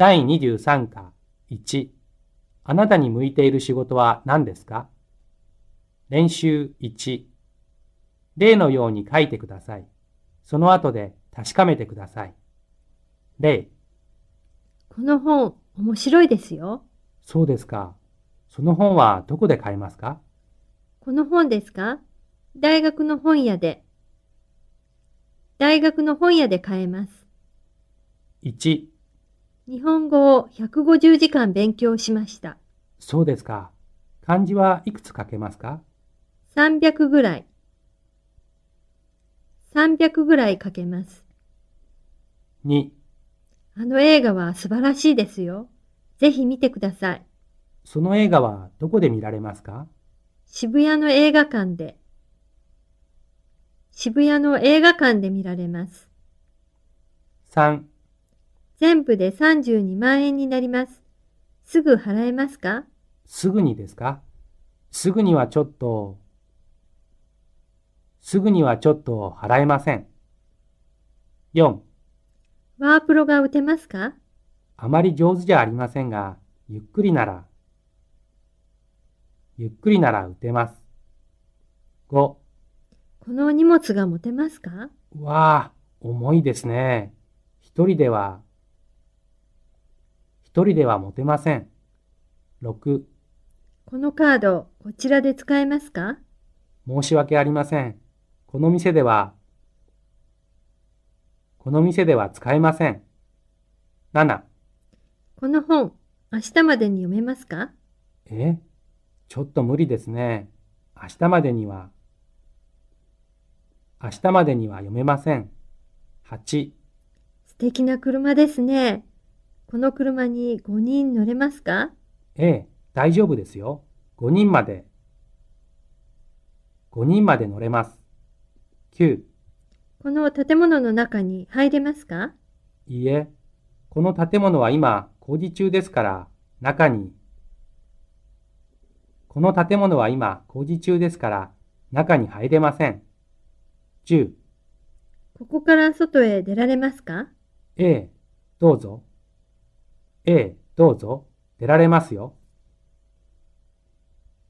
第23課1あなたに向いている仕事は何ですか？練習1例のように書いてください。その後で確かめてください。例この本、面白いですよ。そうですか。その本はどこで買えますか？この本ですか？大学の本屋で。大学の本屋で買えます。1日本語を150時間勉強しました。そうですか。漢字はいくつ書けますか？300ぐらい。300ぐらい書けます。2あの映画は素晴らしいですよ。ぜひ見てください。その映画はどこで見られますか？渋谷の映画館で。渋谷の映画館で見られます。3全部で32万円になります。すぐ払えますか？すぐにですか？すぐにはちょっと、すぐにはちょっと払えません。4ワープロが打てますか？あまり上手じゃありませんが、ゆっくりなら、ゆっくりなら打てます。5この荷物が持てますか？わあ、重いですね。一人では、一人では持てません。6このカード、こちらで使えますか？申し訳ありません。この店では、この店では使えません。7この本、明日までに読めますか？え？ちょっと無理ですね。明日までには、明日までには読めません。8素敵な車ですね。この車に5人乗れますか？ええ、大丈夫ですよ。5人まで、5人まで乗れます。9この建物の中に入れますか？いいえ、この建物は今工事中ですから、中に、この建物は今工事中ですから、中に入れません。10、ここから外へ出られますか？ええ、どうぞ。ええ、どうぞ。出られますよ。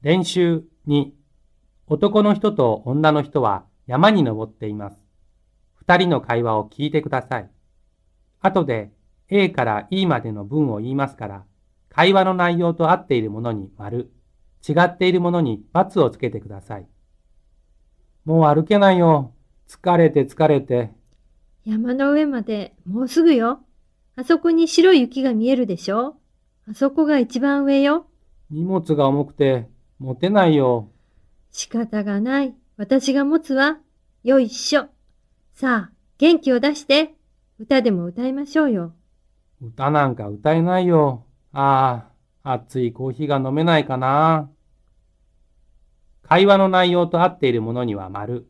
練習2、男の人と女の人は山に登っています。二人の会話を聞いてください。後で A から E までの文を言いますから、会話の内容と合っているものに丸、違っているものに×をつけてください。もう歩けないよ。疲れて疲れて。山の上までもうすぐよ。あそこに白い雪が見えるでしょ？あそこが一番上よ。荷物が重くて持てないよ。仕方がない。私が持つわ。よいしょ。さあ、元気を出して。歌でも歌いましょうよ。歌なんか歌えないよ。ああ、熱いコーヒーが飲めないかな。会話の内容と合っているものには丸、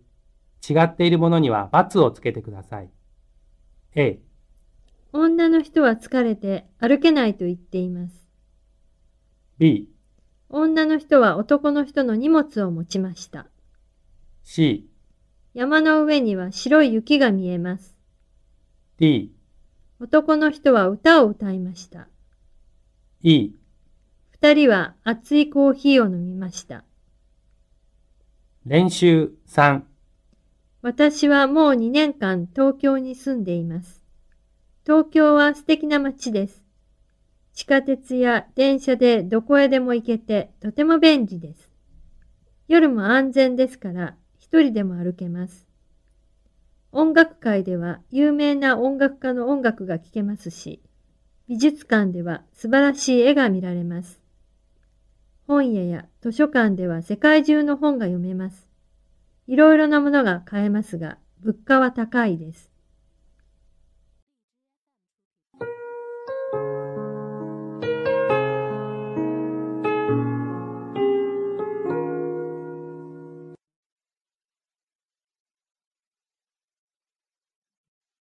違っているものには×をつけてください。A、女の人は疲れて歩けないと言っています。B、女の人は男の人の荷物を持ちました。C、山の上には白い雪が見えます。D、男の人は歌を歌いました。E、二人は熱いコーヒーを飲みました。練習3、私はもう2年間東京に住んでいます。東京は素敵な街です。地下鉄や電車でどこへでも行けてとても便利です。夜も安全ですから一人でも歩けます。音楽界では有名な音楽家の音楽が聴けますし、美術館では素晴らしい絵が見られます。本屋や図書館では世界中の本が読めます。いろいろなものが買えますが、物価は高いです。